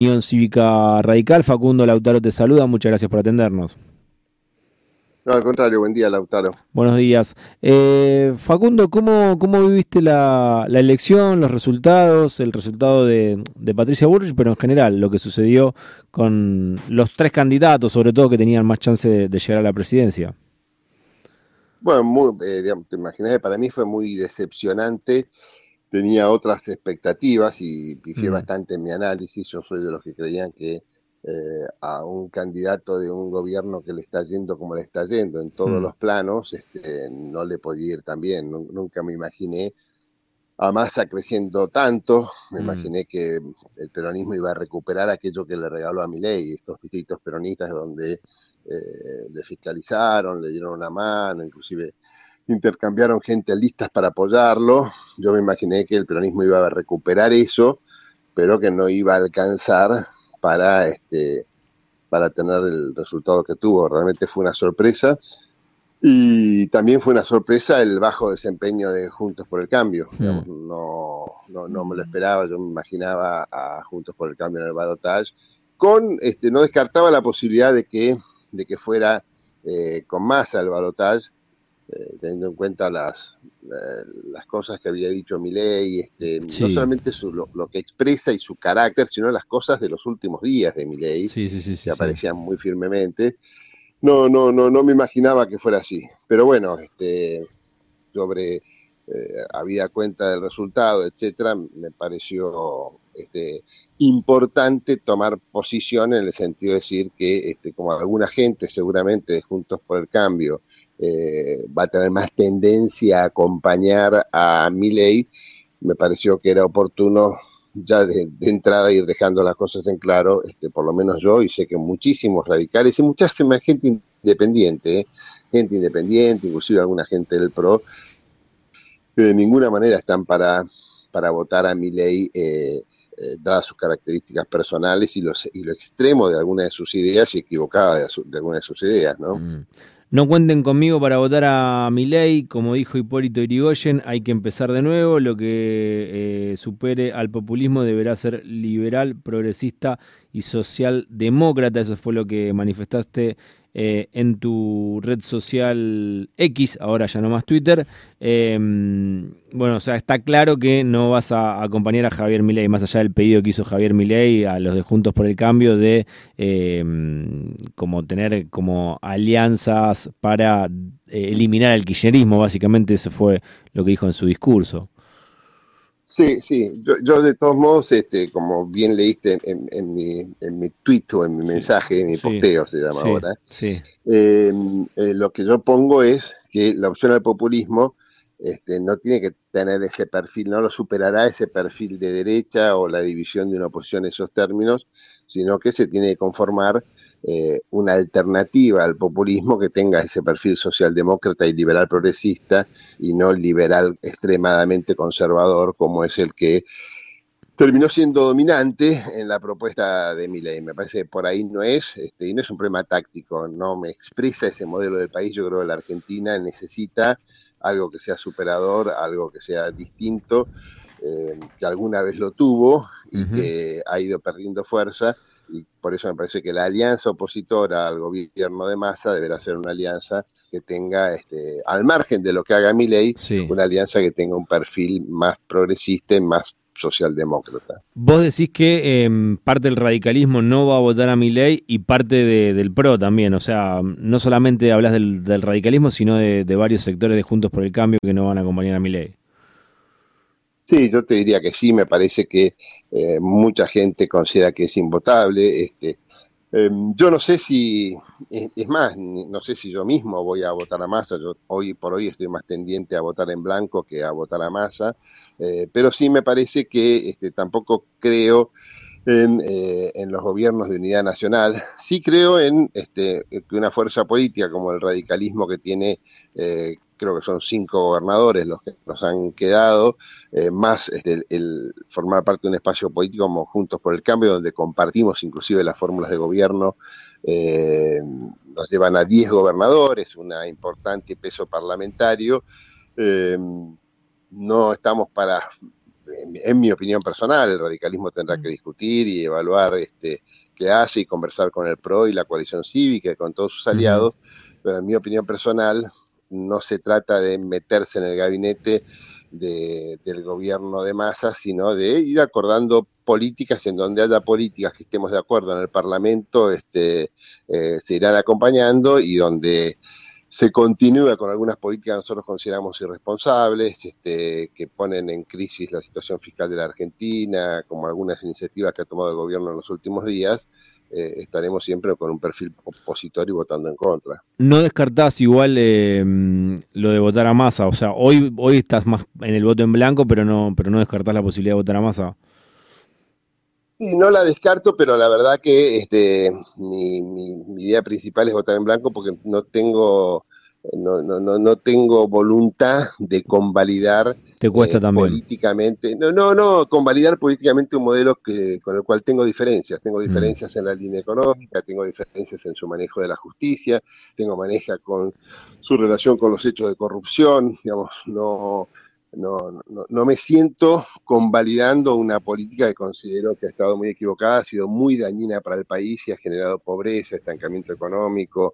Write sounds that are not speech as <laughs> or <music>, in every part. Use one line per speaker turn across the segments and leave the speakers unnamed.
Unión Cívica Radical. Facundo Lautaro te saluda, muchas gracias por atendernos.
No, al contrario, buen día, Lautaro.
Buenos días. Eh, Facundo, ¿cómo, ¿cómo viviste la, elección, los resultados, el resultado de, Patricia Burrich, pero en general lo que sucedió con los tres candidatos, sobre todo que tenían más chance de, llegar a la presidencia?
Bueno, muy, eh, te imaginas, para mí fue muy decepcionante. Tenía otras expectativas y pifié mm. bastante en mi análisis. Yo soy de los que creían que eh, a un candidato de un gobierno que le está yendo como le está yendo en todos mm. los planos, este, no le podía ir tan bien. Nunca me imaginé a Massa creciendo tanto, me mm. imaginé que el peronismo iba a recuperar aquello que le regaló a Milei, estos distritos peronistas donde eh, le fiscalizaron, le dieron una mano, inclusive intercambiaron gente listas para apoyarlo. Yo me imaginé que el peronismo iba a recuperar eso, pero que no iba a alcanzar para, este, para tener el resultado que tuvo. Realmente fue una sorpresa. Y también fue una sorpresa el bajo desempeño de Juntos por el Cambio. no, no, no, me lo esperaba, yo me imaginaba a Juntos por el Cambio en el balotage. Con, este, no descartaba la posibilidad de que, de que fuera eh, con masa el balotage, eh, teniendo en cuenta las, las cosas que había dicho Milei, este, no solamente lo, que expresa y su carácter, sino las cosas de los últimos días de Milei, que aparecían muy firmemente. No, no, no, no me imaginaba que fuera así. Pero bueno, este, sobre eh, habida cuenta del resultado, etcétera, me pareció este, importante tomar posición en el sentido de decir que, este, como alguna gente seguramente Juntos por el Cambio eh, va a tener más tendencia a acompañar a Milley, me pareció que era oportuno ya de, entrada ir dejando las cosas en claro, este, por lo menos yo, y sé que muchísimos radicales y mucha gente independiente, ¿eh? gente independiente, inclusive alguna gente del PRO, de ninguna manera están para, para votar a Milley eh, eh, dadas sus características personales y, los, y lo extremo de alguna de sus ideas y equivocada de, de alguna de sus ideas, ¿no? Mm.
No cuenten conmigo para votar a mi ley, como dijo Hipólito Irigoyen, hay que empezar de nuevo, lo que eh, supere al populismo deberá ser liberal, progresista y socialdemócrata, eso fue lo que manifestaste eh, en tu red social X, ahora ya no más Twitter. Em, bueno, o sea, está claro que no vas a acompañar a Javier Milei, más allá del pedido que hizo Javier Milei a los de Juntos por el Cambio de em, como tener como alianzas para eh, eliminar el kirchnerismo, básicamente eso fue lo que dijo en su discurso.
Sí, sí, yo, de todos modos, este, como bien leíste en, mi, en mi tweet o en mi mensaje, en mi posteo se llama ahora, em, eh, lo que yo pongo es que la opción al populismo este, no tiene que tener ese perfil, no lo superará ese perfil de derecha o la división de una oposición en esos términos, sino que se tiene que conformar eh, una alternativa al populismo que tenga ese perfil socialdemócrata y liberal progresista y no liberal extremadamente conservador como es el que terminó siendo dominante en la propuesta de Milei. Me parece que por ahí no es, este, y no es un problema táctico, no me expresa ese modelo del país. Yo creo que la Argentina necesita algo que sea superador, algo que sea distinto, eh, que alguna vez lo tuvo y que ha ido perdiendo fuerza y por eso me parece que la alianza opositora al gobierno de masa deberá ser una alianza que tenga, este, al margen de lo que haga mi ley, una alianza que tenga un perfil más progresista y más socialdemócrata.
Vos decís que em, parte del radicalismo no va a votar a mi ley y parte del PRO también, o sea, no solamente hablas del, radicalismo, sino de, de, varios sectores de Juntos por el Cambio que no van a acompañar a mi ley.
Sí, yo te diría que sí, me parece que eh, mucha gente considera que es invotable. Este, em, yo no sé si, es más, no sé si yo mismo voy a votar a Massa, yo hoy por hoy estoy más tendiente a votar en blanco que a votar a Massa, eh, pero sí me parece que este, tampoco creo en, eh, en, los gobiernos de unidad nacional. Sí creo en este, que una fuerza política como el radicalismo que tiene creo que son cinco gobernadores los que nos han quedado, eh, más este, el, formar parte de un espacio político como Juntos por el Cambio, donde compartimos inclusive las fórmulas de gobierno, eh, nos llevan a diez gobernadores, un importante peso parlamentario. Eh, no estamos para en, mi opinión personal, el radicalismo tendrá que discutir y evaluar este, qué hace y conversar con el PRO y la coalición cívica y con todos sus aliados, pero en mi opinión personal no se trata de meterse en el gabinete del gobierno de masa, sino de ir acordando políticas en donde haya políticas que estemos de acuerdo en el Parlamento, este, eh, se irán acompañando y donde se continúa con algunas políticas que nosotros consideramos irresponsables, este, que ponen en crisis la situación fiscal de la Argentina, como algunas iniciativas que ha tomado el gobierno en los últimos días, eh, estaremos siempre con un perfil opositor y votando en contra.
No descartás igual eh, lo de votar a masa, o sea, hoy, hoy estás más en el voto en blanco, pero no, pero no descartás la posibilidad de votar a masa.
Sí, no la descarto, pero la verdad que este, mi, mi, idea principal es votar en blanco porque no tengo no, no, no, no tengo voluntad de convalidar
Te cuesta eh,
políticamente, no, no, no, convalidar políticamente un modelo que, con el cual tengo diferencias, tengo mm. diferencias en la línea económica, tengo diferencias en su manejo de la justicia, tengo maneja con su relación con los hechos de corrupción, digamos, no, no, no, no, me siento convalidando una política que considero que ha estado muy equivocada, ha sido muy dañina para el país y ha generado pobreza, estancamiento económico,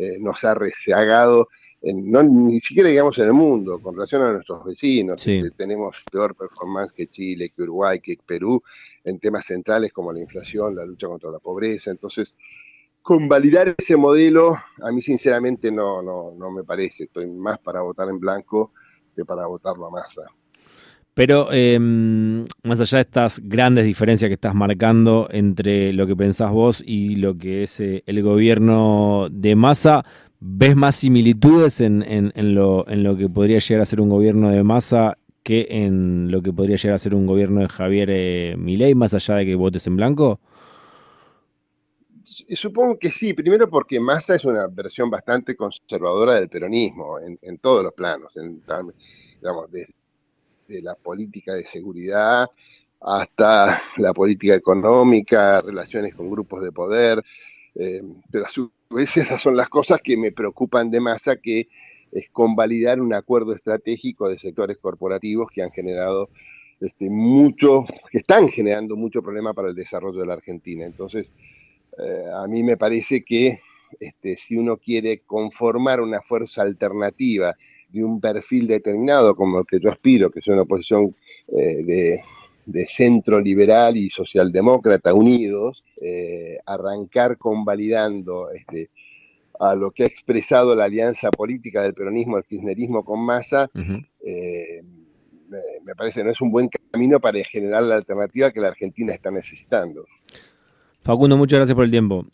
eh, nos ha rezagado, en, no, ni siquiera digamos en el mundo, con relación a nuestros vecinos. tenemos peor performance que Chile, que Uruguay, que Perú, en temas centrales como la inflación, la lucha contra la pobreza. Entonces, convalidar ese modelo, a mí sinceramente no, no, no me parece. Estoy más para votar en blanco para votarlo a masa.
Pero em, más allá de estas grandes diferencias que estás marcando entre lo que pensás vos y lo que es eh, el gobierno de masa, ¿ves más similitudes en, lo, en lo que podría llegar a ser un gobierno de masa que en lo que podría llegar a ser un gobierno de Javier eh, Milei, más allá de que votes en blanco?
Supongo que sí, primero porque Massa es una versión bastante conservadora del peronismo en, todos los planos, en, digamos, desde de la política de seguridad hasta <laughs> la política económica, relaciones con grupos de poder, eh, pero a su vez esas son las cosas que me preocupan de Massa, que es convalidar un acuerdo estratégico de sectores corporativos que han generado este, mucho, que están generando mucho problema para el desarrollo de la Argentina. Entonces, eh, a mí me parece que este, si uno quiere conformar una fuerza alternativa de un perfil determinado como el que yo aspiro, que es una oposición eh, de, centro liberal y socialdemócrata unidos, eh, arrancar convalidando este, a lo que ha expresado la alianza política del peronismo, el kirchnerismo con masa, me, me, parece que no es un buen camino para generar la alternativa que la Argentina está necesitando.
Facundo, muchas gracias por el tiempo.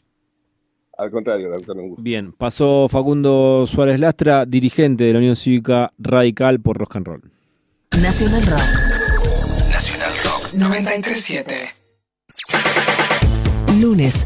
Al contrario, doctor, un
Bien, pasó Facundo Suárez Lastra, dirigente de la Unión Cívica Radical por Rock and Roll.
Nacional Rock. Nacional Rock 937. Lunes